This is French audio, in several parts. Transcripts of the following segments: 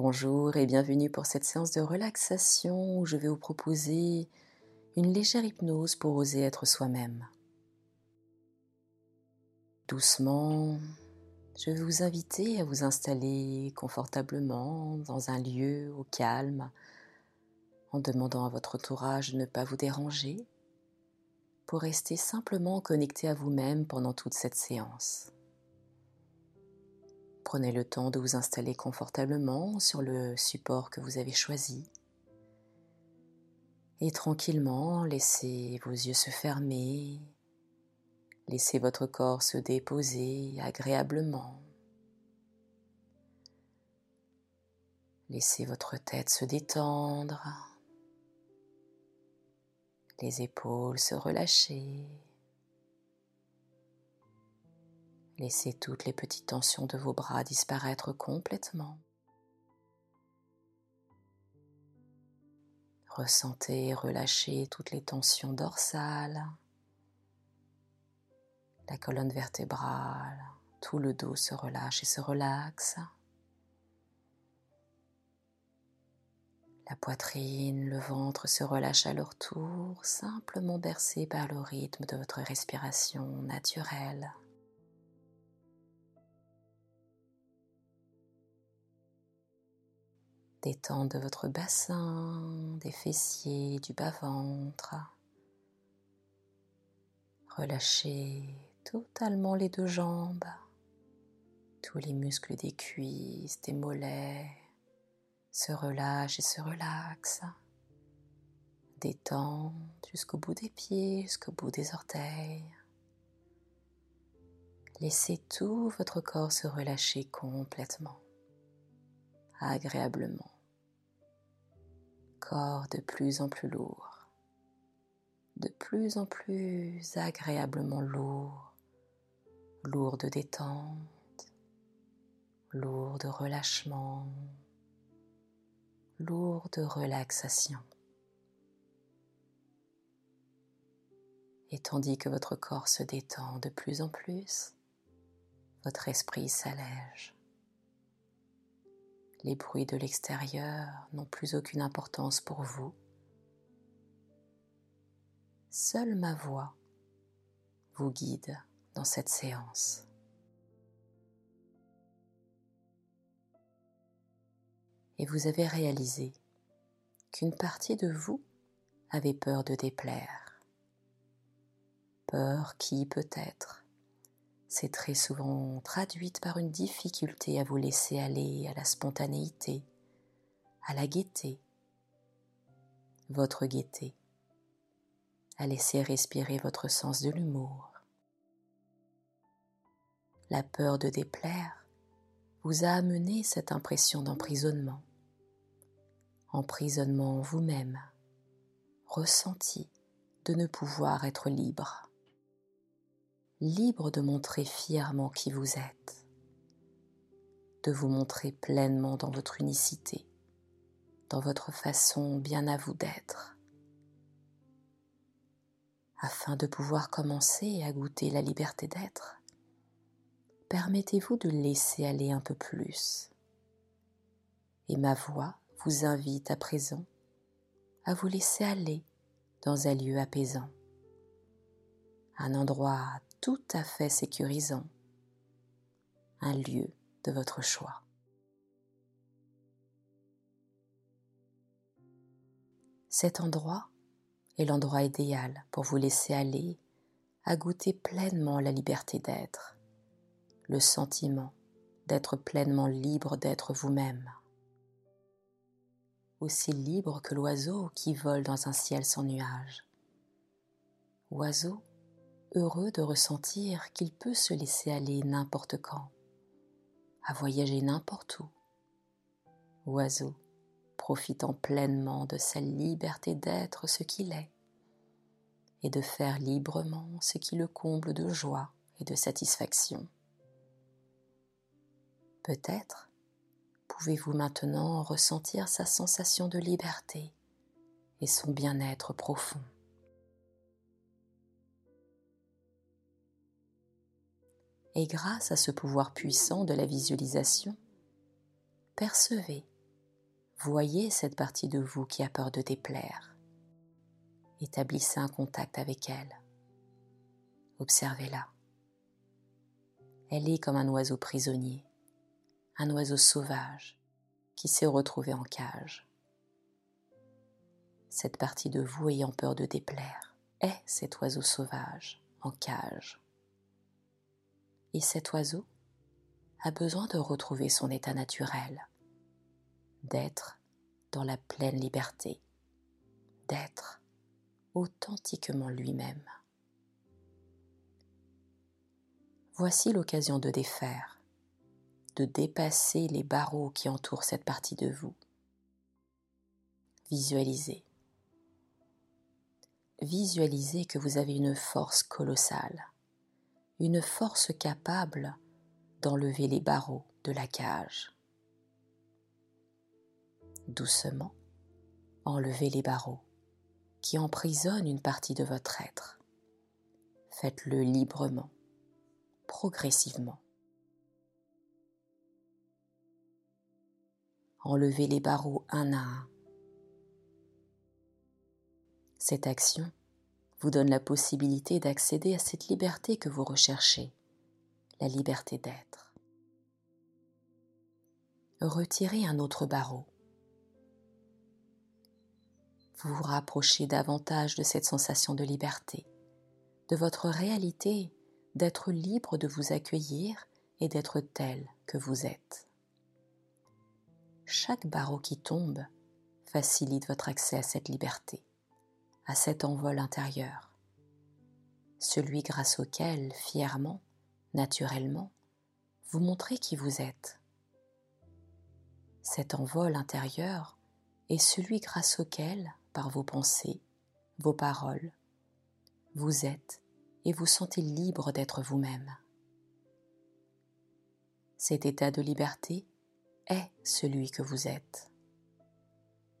Bonjour et bienvenue pour cette séance de relaxation où je vais vous proposer une légère hypnose pour oser être soi-même. Doucement, je vais vous inviter à vous installer confortablement dans un lieu au calme en demandant à votre entourage de ne pas vous déranger pour rester simplement connecté à vous-même pendant toute cette séance. Prenez le temps de vous installer confortablement sur le support que vous avez choisi. Et tranquillement, laissez vos yeux se fermer. Laissez votre corps se déposer agréablement. Laissez votre tête se détendre. Les épaules se relâcher. Laissez toutes les petites tensions de vos bras disparaître complètement. Ressentez et relâchez toutes les tensions dorsales, la colonne vertébrale, tout le dos se relâche et se relaxe. La poitrine, le ventre se relâchent à leur tour, simplement bercés par le rythme de votre respiration naturelle. Détente de votre bassin, des fessiers, du bas-ventre. Relâchez totalement les deux jambes, tous les muscles des cuisses, des mollets se relâchent et se relaxent. Détente jusqu'au bout des pieds, jusqu'au bout des orteils. Laissez tout votre corps se relâcher complètement agréablement. Corps de plus en plus lourd, de plus en plus agréablement lourd, lourd de détente, lourd de relâchement, lourd de relaxation. Et tandis que votre corps se détend de plus en plus, votre esprit s'allège. Les bruits de l'extérieur n'ont plus aucune importance pour vous. Seule ma voix vous guide dans cette séance. Et vous avez réalisé qu'une partie de vous avait peur de déplaire. Peur qui peut-être c'est très souvent traduite par une difficulté à vous laisser aller à la spontanéité, à la gaieté, votre gaieté, à laisser respirer votre sens de l'humour. La peur de déplaire vous a amené cette impression d'emprisonnement, emprisonnement vous-même, ressenti de ne pouvoir être libre libre de montrer fièrement qui vous êtes, de vous montrer pleinement dans votre unicité, dans votre façon bien à vous d'être, afin de pouvoir commencer à goûter la liberté d'être. Permettez-vous de laisser aller un peu plus. Et ma voix vous invite à présent à vous laisser aller dans un lieu apaisant, un endroit tout à fait sécurisant, un lieu de votre choix. Cet endroit est l'endroit idéal pour vous laisser aller à goûter pleinement la liberté d'être, le sentiment d'être pleinement libre d'être vous-même. Aussi libre que l'oiseau qui vole dans un ciel sans nuages. Oiseau heureux de ressentir qu'il peut se laisser aller n'importe quand, à voyager n'importe où. Oiseau, profitant pleinement de sa liberté d'être ce qu'il est et de faire librement ce qui le comble de joie et de satisfaction. Peut-être pouvez-vous maintenant ressentir sa sensation de liberté et son bien-être profond. Et grâce à ce pouvoir puissant de la visualisation, percevez Voyez cette partie de vous qui a peur de déplaire. Établissez un contact avec elle. Observez-la. Elle est comme un oiseau prisonnier, un oiseau sauvage qui s'est retrouvé en cage. Cette partie de vous ayant peur de déplaire est cet oiseau sauvage en cage. Et cet oiseau a besoin de retrouver son état naturel, d'être dans la pleine liberté, d'être authentiquement lui-même. Voici l'occasion de défaire, de dépasser les barreaux qui entourent cette partie de vous. Visualisez. Visualisez que vous avez une force colossale, une force capable d'enlever les barreaux de la cage. Doucement, enlevez les barreaux qui emprisonnent une partie de votre être. Faites-le librement, progressivement. Enlevez les barreaux un à un. Cette action vous donne la possibilité d'accéder à cette liberté que vous recherchez, la liberté d'être. Retirez un autre barreau vous vous rapprochez davantage de cette sensation de liberté, de votre réalité d'être libre de vous accueillir et d'être tel que vous êtes. Chaque barreau qui tombe facilite votre accès à cette liberté, à cet envol intérieur, celui grâce auquel, fièrement, naturellement, vous montrez qui vous êtes. Cet envol intérieur est celui grâce auquel par vos pensées, vos paroles. Vous êtes et vous sentez libre d'être vous-même. Cet état de liberté est celui que vous êtes.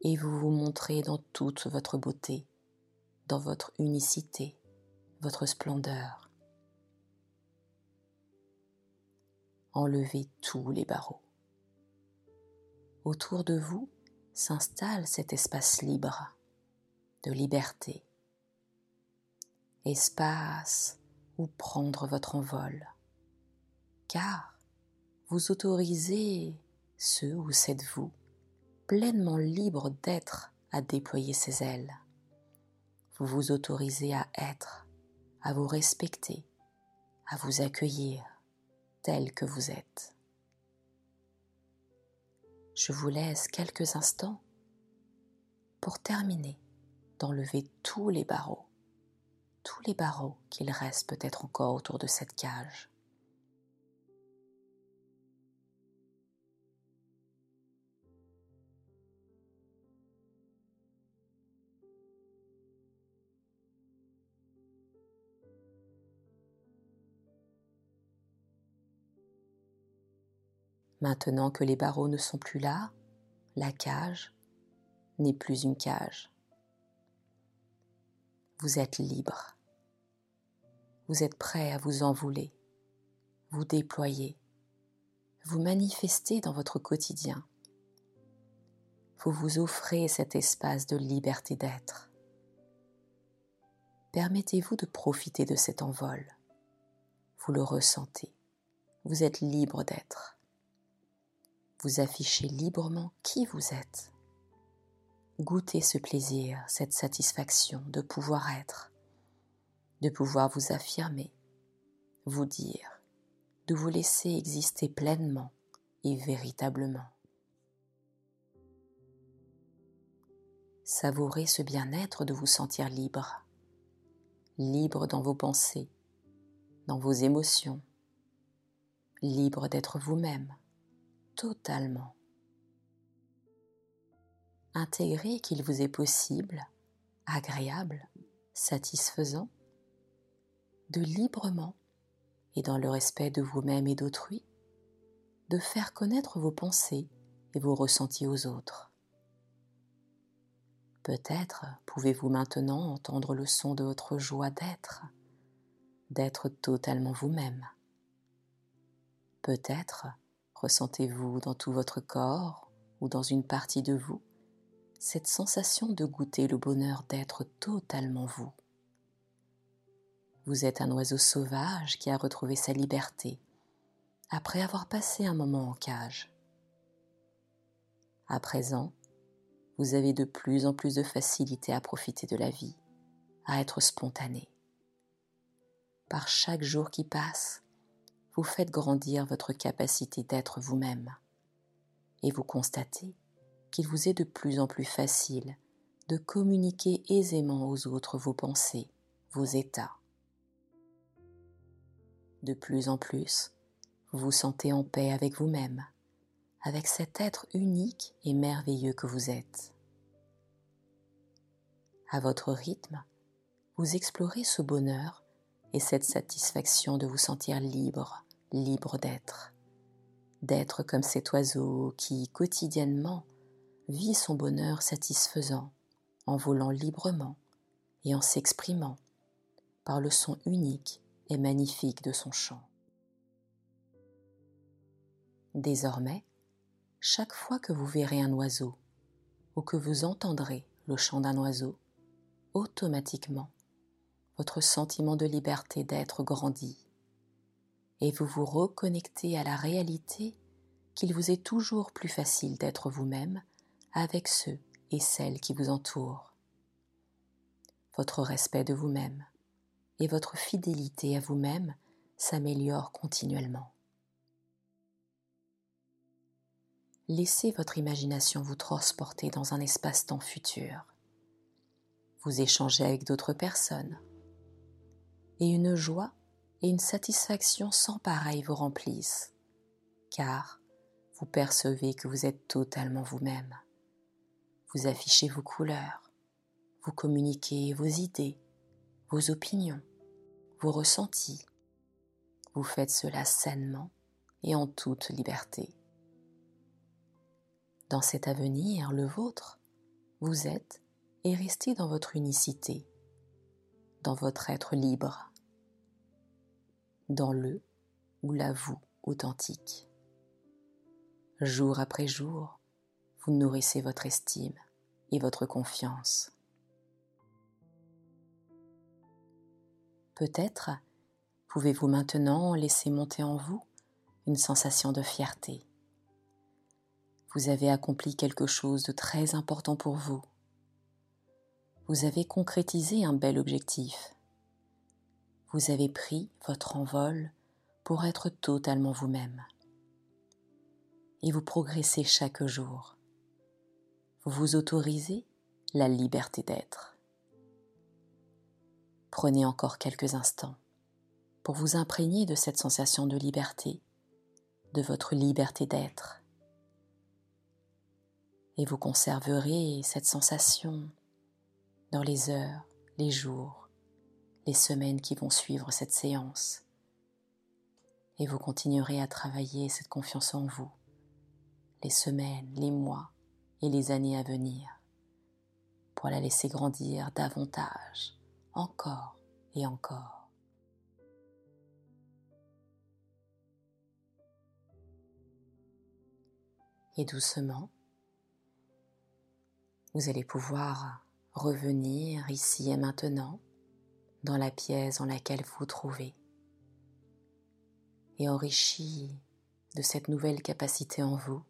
Et vous vous montrez dans toute votre beauté, dans votre unicité, votre splendeur. Enlevez tous les barreaux. Autour de vous s'installe cet espace libre de liberté, espace où prendre votre envol, car vous autorisez ce ou cette vous pleinement libre d'être à déployer ses ailes. Vous vous autorisez à être, à vous respecter, à vous accueillir tel que vous êtes. Je vous laisse quelques instants pour terminer d'enlever tous les barreaux, tous les barreaux qu'il reste peut-être encore autour de cette cage. Maintenant que les barreaux ne sont plus là, la cage n'est plus une cage. Vous êtes libre. Vous êtes prêt à vous envoler, vous déployer, vous manifester dans votre quotidien. Vous vous offrez cet espace de liberté d'être. Permettez-vous de profiter de cet envol. Vous le ressentez. Vous êtes libre d'être. Vous affichez librement qui vous êtes. Goûtez ce plaisir, cette satisfaction de pouvoir être, de pouvoir vous affirmer, vous dire, de vous laisser exister pleinement et véritablement. Savourez ce bien-être de vous sentir libre, libre dans vos pensées, dans vos émotions, libre d'être vous-même, totalement intégrez qu'il vous est possible, agréable, satisfaisant, de librement et dans le respect de vous-même et d'autrui, de faire connaître vos pensées et vos ressentis aux autres. Peut-être pouvez-vous maintenant entendre le son de votre joie d'être, d'être totalement vous-même. Peut-être ressentez-vous dans tout votre corps ou dans une partie de vous cette sensation de goûter le bonheur d'être totalement vous. Vous êtes un oiseau sauvage qui a retrouvé sa liberté après avoir passé un moment en cage. À présent, vous avez de plus en plus de facilité à profiter de la vie, à être spontané. Par chaque jour qui passe, vous faites grandir votre capacité d'être vous-même et vous constatez qu'il vous est de plus en plus facile de communiquer aisément aux autres vos pensées, vos états. De plus en plus, vous vous sentez en paix avec vous-même, avec cet être unique et merveilleux que vous êtes. À votre rythme, vous explorez ce bonheur et cette satisfaction de vous sentir libre, libre d'être, d'être comme cet oiseau qui, quotidiennement, vit son bonheur satisfaisant en volant librement et en s'exprimant par le son unique et magnifique de son chant. Désormais, chaque fois que vous verrez un oiseau ou que vous entendrez le chant d'un oiseau, automatiquement, votre sentiment de liberté d'être grandit et vous vous reconnectez à la réalité qu'il vous est toujours plus facile d'être vous-même avec ceux et celles qui vous entourent. Votre respect de vous-même et votre fidélité à vous-même s'améliorent continuellement. Laissez votre imagination vous transporter dans un espace-temps futur. Vous échangez avec d'autres personnes et une joie et une satisfaction sans pareil vous remplissent, car vous percevez que vous êtes totalement vous-même. Vous affichez vos couleurs, vous communiquez vos idées, vos opinions, vos ressentis. Vous faites cela sainement et en toute liberté. Dans cet avenir, le vôtre, vous êtes et restez dans votre unicité, dans votre être libre, dans le ou la vous authentique. Jour après jour, vous nourrissez votre estime et votre confiance. Peut-être pouvez-vous maintenant laisser monter en vous une sensation de fierté. Vous avez accompli quelque chose de très important pour vous. Vous avez concrétisé un bel objectif vous avez pris votre envol pour être totalement vous-même. Et vous progressez chaque jour. Vous vous autorisez la liberté d'être. Prenez encore quelques instants pour vous imprégner de cette sensation de liberté, de votre liberté d'être. Et vous conserverez cette sensation dans les heures, les jours, les semaines qui vont suivre cette séance. Et vous continuerez à travailler cette confiance en vous, les semaines, les mois et les années à venir, pour la laisser grandir davantage, encore et encore. Et doucement, vous allez pouvoir revenir ici et maintenant dans la pièce dans laquelle vous vous trouvez et enrichi de cette nouvelle capacité en vous,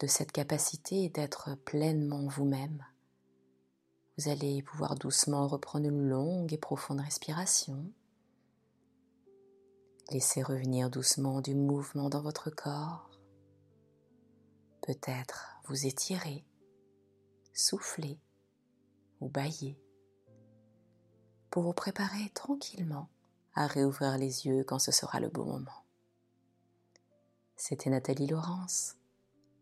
de cette capacité d'être pleinement vous-même, vous allez pouvoir doucement reprendre une longue et profonde respiration. Laissez revenir doucement du mouvement dans votre corps. Peut-être vous étirer, souffler ou bailler pour vous préparer tranquillement à réouvrir les yeux quand ce sera le bon moment. C'était Nathalie Laurence.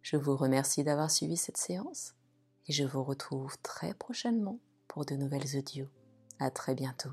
Je vous remercie d'avoir suivi cette séance et je vous retrouve très prochainement pour de nouvelles audios. À très bientôt.